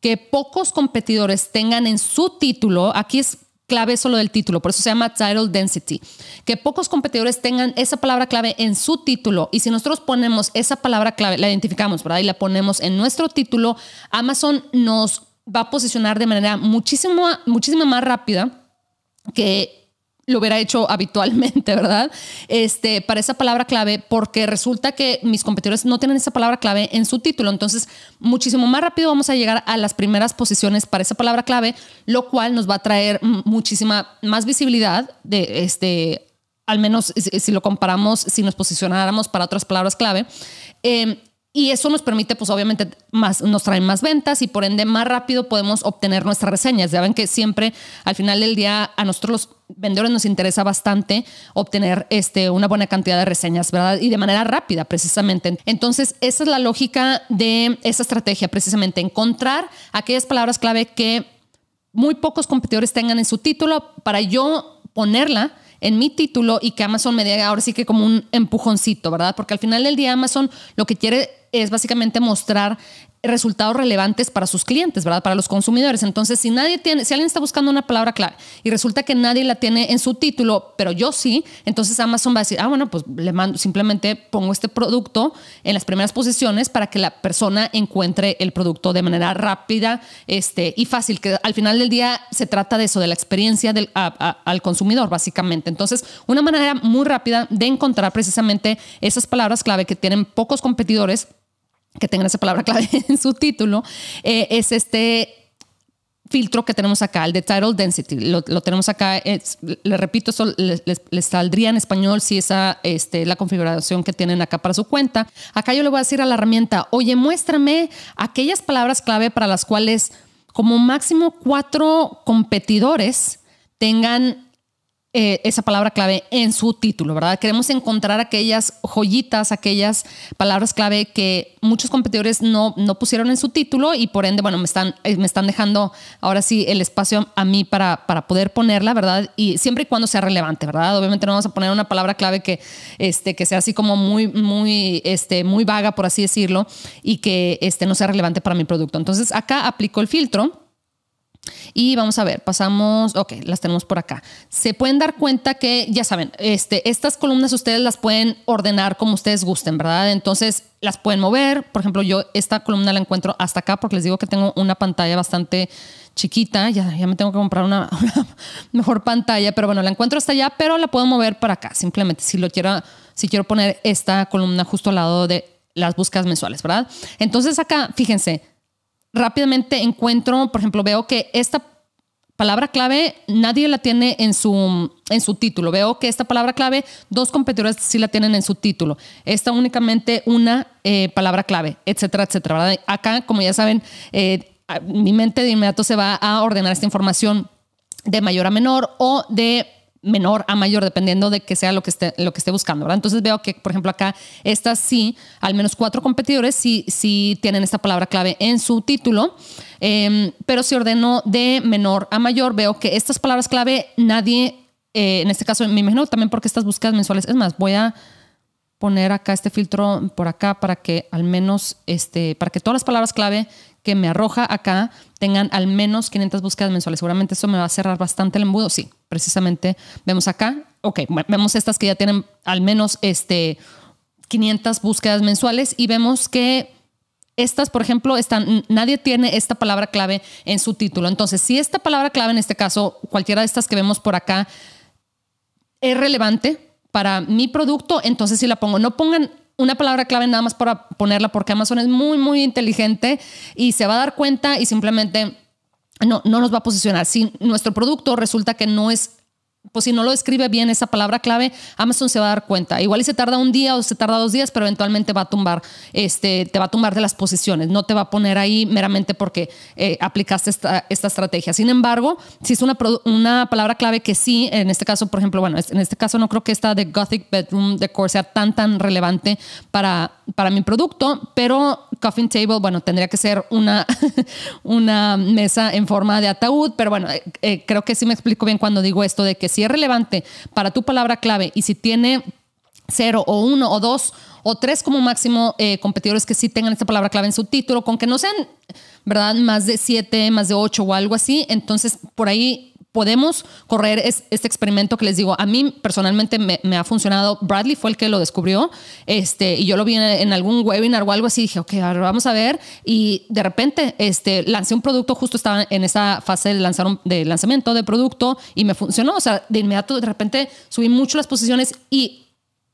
que pocos competidores tengan en su título, aquí es clave solo del título, por eso se llama title density, que pocos competidores tengan esa palabra clave en su título y si nosotros ponemos esa palabra clave, la identificamos, ¿verdad? Y la ponemos en nuestro título, Amazon nos va a posicionar de manera muchísimo, muchísimo más rápida que lo hubiera hecho habitualmente, ¿verdad? Este, para esa palabra clave, porque resulta que mis competidores no tienen esa palabra clave en su título. Entonces, muchísimo más rápido vamos a llegar a las primeras posiciones para esa palabra clave, lo cual nos va a traer muchísima más visibilidad de este. Al menos si lo comparamos, si nos posicionáramos para otras palabras clave. Eh, y eso nos permite, pues obviamente, más, nos trae más ventas y por ende más rápido podemos obtener nuestras reseñas. Ya ven que siempre al final del día a nosotros los vendedores nos interesa bastante obtener este, una buena cantidad de reseñas, ¿verdad? Y de manera rápida, precisamente. Entonces, esa es la lógica de esa estrategia, precisamente, encontrar aquellas palabras clave que muy pocos competidores tengan en su título para yo ponerla en mi título y que Amazon me dé ahora sí que como un empujoncito, ¿verdad? Porque al final del día Amazon lo que quiere es básicamente mostrar resultados relevantes para sus clientes, ¿verdad? Para los consumidores. Entonces, si nadie tiene, si alguien está buscando una palabra clave y resulta que nadie la tiene en su título, pero yo sí, entonces Amazon va a decir, ah, bueno, pues le mando, simplemente pongo este producto en las primeras posiciones para que la persona encuentre el producto de manera rápida este, y fácil, que al final del día se trata de eso, de la experiencia del, al consumidor, básicamente. Entonces, una manera muy rápida de encontrar precisamente esas palabras clave que tienen pocos competidores que tengan esa palabra clave en su título, eh, es este filtro que tenemos acá, el de Title Density. Lo, tenemos acá, le repito, eso les, saldría en español si esa es este, la configuración que tienen acá para su cuenta. Acá yo le voy a decir a la herramienta, oye, muéstrame aquellas palabras clave para las cuales como máximo cuatro competidores tengan eh, esa palabra clave en su título, ¿verdad? Queremos encontrar aquellas joyitas, aquellas palabras clave que muchos competidores no, no pusieron en su título y por ende, bueno, me están, eh, me están dejando ahora sí el espacio a mí para, para poder ponerla, ¿verdad? Y siempre y cuando sea relevante, ¿verdad? Obviamente no vamos a poner una palabra clave que, este, que sea así como muy, muy, este, muy vaga, por así decirlo, y que este, no sea relevante para mi producto. Entonces acá aplico el filtro y vamos a ver, pasamos, ok, las tenemos por acá. Se pueden dar cuenta que, ya saben, este, estas columnas ustedes las pueden ordenar como ustedes gusten, ¿verdad? Entonces las pueden mover. Por ejemplo, yo esta columna la encuentro hasta acá porque les digo que tengo una pantalla bastante chiquita. Ya, ya me tengo que comprar una, mejor pantalla, pero bueno, la encuentro hasta allá, pero la puedo mover para acá. Simplemente si lo quiero, si quiero poner esta columna justo al lado de las búsquedas mensuales, ¿verdad? Entonces acá, fíjense, rápidamente encuentro, por ejemplo, veo que esta palabra clave nadie la tiene en su, en su título. Veo que esta palabra clave, dos competidores sí la tienen en su título. Esta únicamente una eh, palabra clave, etcétera, etcétera. Acá, como ya saben, eh, mi mente de inmediato se va a ordenar esta información de mayor a menor o de menor a mayor, dependiendo de que sea lo que esté, lo que esté buscando, ¿verdad? Entonces veo que, por ejemplo, acá estas sí, al menos cuatro competidores sí, sí tienen esta palabra clave en su título, em, pero si ordeno de menor a mayor, veo que estas palabras clave nadie, eh, en este caso, me imagino también porque estas búsquedas mensuales, es más, voy a poner acá este filtro por acá para que al menos, este, para que todas las palabras clave que me arroja acá tengan al menos 500 búsquedas mensuales. Seguramente eso me va a cerrar bastante el embudo. Sí, precisamente vemos acá. Ok, vemos estas que ya tienen al menos este, 500 búsquedas mensuales y vemos que estas, por ejemplo, están, nadie tiene esta palabra clave en su título. Entonces, si esta palabra clave, en este caso, cualquiera de estas que vemos por acá, es relevante para mi producto, entonces sí la pongo. No pongan una palabra clave nada más para ponerla porque Amazon es muy, muy inteligente y se va a dar cuenta y simplemente no, no nos va a posicionar. Si nuestro producto resulta que no es pues si no lo escribe bien esa palabra clave, Amazon se va a dar cuenta. Igual y se tarda un día o se tarda dos días, pero eventualmente va a tumbar, este, te va a tumbar de las posiciones. No te va a poner ahí meramente porque eh, aplicaste esta, esta, estrategia. Sin embargo, si es una, una palabra clave que sí, en este caso, por ejemplo, bueno, en este caso no creo que esta de Gothic Bedroom Decor sea tan, tan relevante para, para mi producto, pero Coffin Table, bueno, tendría que ser una, una mesa en forma de ataúd, pero bueno, eh, eh, creo que sí me explico bien cuando digo esto de que si es relevante para tu palabra clave y si tiene cero o uno o dos o tres como máximo eh, competidores que sí tengan esta palabra clave en su título, con que no sean, ¿verdad? Más de siete, más de ocho o algo así. Entonces, por ahí podemos correr este experimento que les digo, a mí personalmente me, ha funcionado. Bradley fue el que lo descubrió este, y yo lo vi en, algún webinar o algo así. Dije, ok, vamos a ver. Y de repente este, lancé un producto, justo estaba en esa fase de, lanzar de lanzamiento de producto y me funcionó. O sea, de inmediato, de repente subí mucho las posiciones y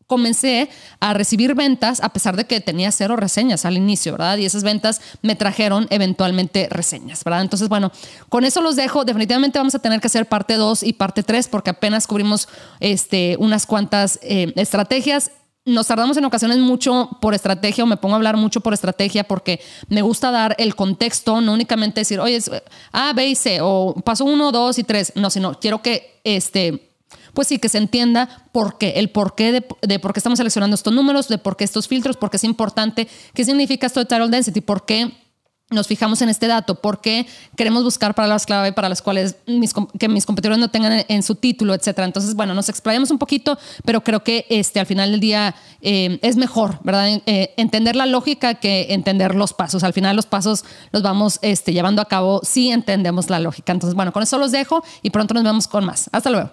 comencé a recibir ventas a pesar de que tenía cero reseñas al inicio, ¿verdad? Y esas ventas me trajeron eventualmente reseñas, ¿verdad? Entonces, bueno, con eso los dejo. Definitivamente vamos a tener que hacer parte 2 y parte 3 porque apenas cubrimos este, unas cuantas eh, estrategias nos tardamos en ocasiones mucho por estrategia o me pongo a hablar mucho por estrategia porque me gusta dar el contexto, no únicamente decir, oye, A, B y C o paso 1, 2 y 3, no, sino quiero que este pues sí, que se entienda por qué, el porqué de, de por qué estamos seleccionando estos números, de por qué estos filtros, por qué es importante, qué significa esto de title density, por qué nos fijamos en este dato, por qué queremos buscar palabras clave para las cuales mis, que mis competidores no tengan en, su título, etcétera. Entonces, bueno, nos explayamos un poquito, pero creo que este, al final del día eh, es mejor, ¿verdad? Eh, entender la lógica que entender los pasos. Al final los pasos los vamos este, llevando a cabo si entendemos la lógica. Entonces, bueno, con eso los dejo y pronto nos vemos con más. Hasta luego.